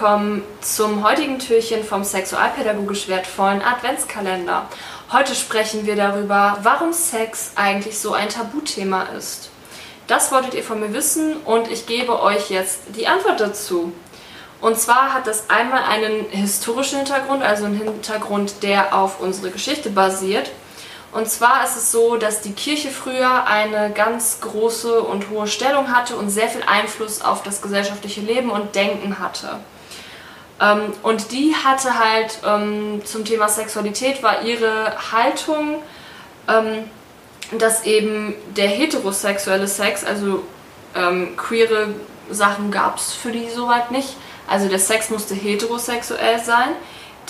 willkommen zum heutigen Türchen vom sexualpädagogisch wertvollen Adventskalender. Heute sprechen wir darüber, warum Sex eigentlich so ein Tabuthema ist. Das wolltet ihr von mir wissen und ich gebe euch jetzt die Antwort dazu. Und zwar hat das einmal einen historischen Hintergrund, also einen Hintergrund, der auf unsere Geschichte basiert. Und zwar ist es so, dass die Kirche früher eine ganz große und hohe Stellung hatte und sehr viel Einfluss auf das gesellschaftliche Leben und Denken hatte. Ähm, und die hatte halt ähm, zum Thema Sexualität war ihre Haltung, ähm, dass eben der heterosexuelle Sex, also ähm, queere Sachen gab es für die soweit nicht, also der Sex musste heterosexuell sein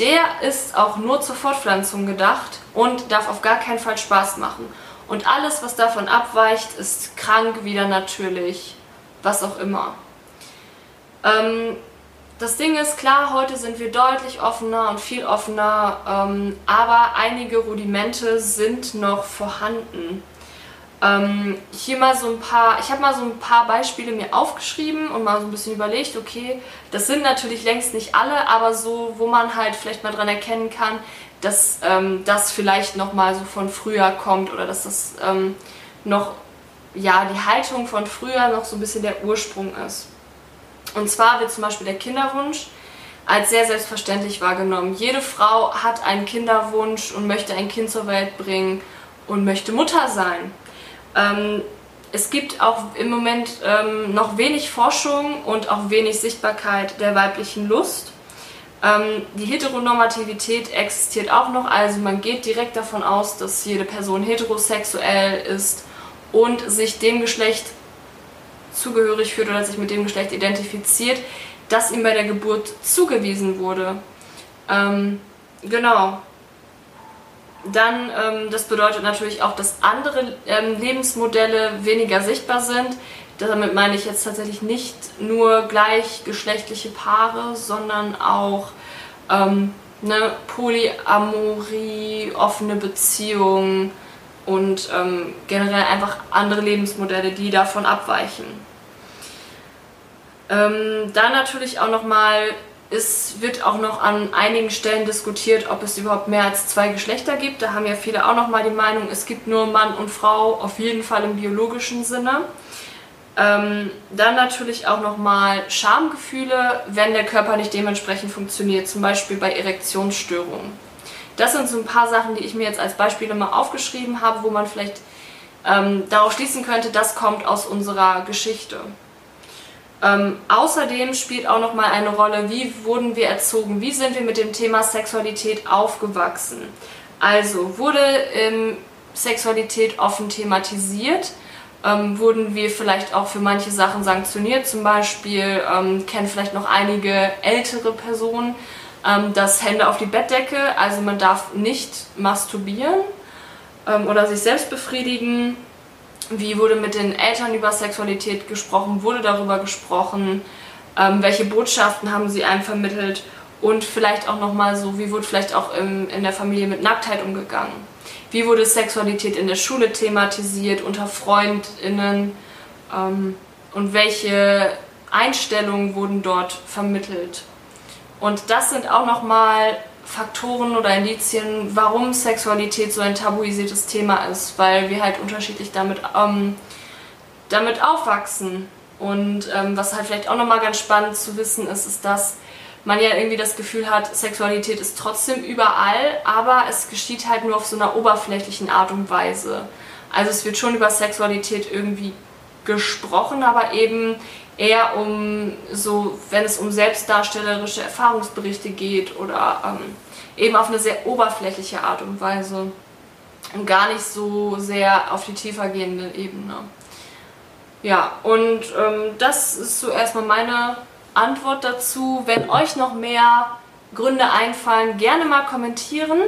der ist auch nur zur Fortpflanzung gedacht und darf auf gar keinen Fall Spaß machen. Und alles, was davon abweicht, ist krank, wieder natürlich, was auch immer. Ähm, das Ding ist klar, heute sind wir deutlich offener und viel offener, ähm, aber einige Rudimente sind noch vorhanden. Ähm, hier mal so ein paar, ich habe mal so ein paar Beispiele mir aufgeschrieben und mal so ein bisschen überlegt, okay, das sind natürlich längst nicht alle, aber so, wo man halt vielleicht mal dran erkennen kann, dass ähm, das vielleicht nochmal so von früher kommt oder dass das ähm, noch, ja, die Haltung von früher noch so ein bisschen der Ursprung ist. Und zwar wird zum Beispiel der Kinderwunsch als sehr selbstverständlich wahrgenommen. Jede Frau hat einen Kinderwunsch und möchte ein Kind zur Welt bringen und möchte Mutter sein. Ähm, es gibt auch im Moment ähm, noch wenig Forschung und auch wenig Sichtbarkeit der weiblichen Lust. Ähm, die Heteronormativität existiert auch noch, also man geht direkt davon aus, dass jede Person heterosexuell ist und sich dem Geschlecht zugehörig fühlt oder sich mit dem Geschlecht identifiziert, das ihm bei der Geburt zugewiesen wurde. Ähm, genau, dann, ähm, das bedeutet natürlich auch, dass andere ähm, Lebensmodelle weniger sichtbar sind. Damit meine ich jetzt tatsächlich nicht nur gleichgeschlechtliche Paare, sondern auch ähm, ne, Polyamorie, offene Beziehungen und ähm, generell einfach andere Lebensmodelle, die davon abweichen. Ähm, dann natürlich auch nochmal es wird auch noch an einigen Stellen diskutiert, ob es überhaupt mehr als zwei Geschlechter gibt. Da haben ja viele auch noch mal die Meinung, es gibt nur Mann und Frau, auf jeden Fall im biologischen Sinne. Ähm, dann natürlich auch noch mal Schamgefühle, wenn der Körper nicht dementsprechend funktioniert, zum Beispiel bei Erektionsstörungen. Das sind so ein paar Sachen, die ich mir jetzt als Beispiele mal aufgeschrieben habe, wo man vielleicht ähm, darauf schließen könnte, das kommt aus unserer Geschichte. Ähm, außerdem spielt auch noch mal eine Rolle, wie wurden wir erzogen, wie sind wir mit dem Thema Sexualität aufgewachsen. Also wurde ähm, Sexualität offen thematisiert, ähm, wurden wir vielleicht auch für manche Sachen sanktioniert, zum Beispiel ähm, kennen vielleicht noch einige ältere Personen ähm, das Hände auf die Bettdecke, also man darf nicht masturbieren ähm, oder sich selbst befriedigen wie wurde mit den Eltern über Sexualität gesprochen? Wurde darüber gesprochen? Ähm, welche Botschaften haben sie einem vermittelt? Und vielleicht auch nochmal so, wie wurde vielleicht auch im, in der Familie mit Nacktheit umgegangen? Wie wurde Sexualität in der Schule thematisiert, unter FreundInnen? Ähm, und welche Einstellungen wurden dort vermittelt? Und das sind auch nochmal Faktoren oder Indizien, warum Sexualität so ein tabuisiertes Thema ist, weil wir halt unterschiedlich damit, ähm, damit aufwachsen. Und ähm, was halt vielleicht auch nochmal ganz spannend zu wissen ist, ist, dass man ja irgendwie das Gefühl hat, Sexualität ist trotzdem überall, aber es geschieht halt nur auf so einer oberflächlichen Art und Weise. Also es wird schon über Sexualität irgendwie gesprochen, aber eben eher um so, wenn es um selbstdarstellerische Erfahrungsberichte geht oder ähm, eben auf eine sehr oberflächliche Art und Weise und gar nicht so sehr auf die tiefergehende Ebene. Ja, und ähm, das ist so erstmal meine Antwort dazu. Wenn euch noch mehr Gründe einfallen, gerne mal kommentieren.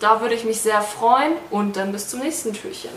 Da würde ich mich sehr freuen und dann bis zum nächsten Türchen.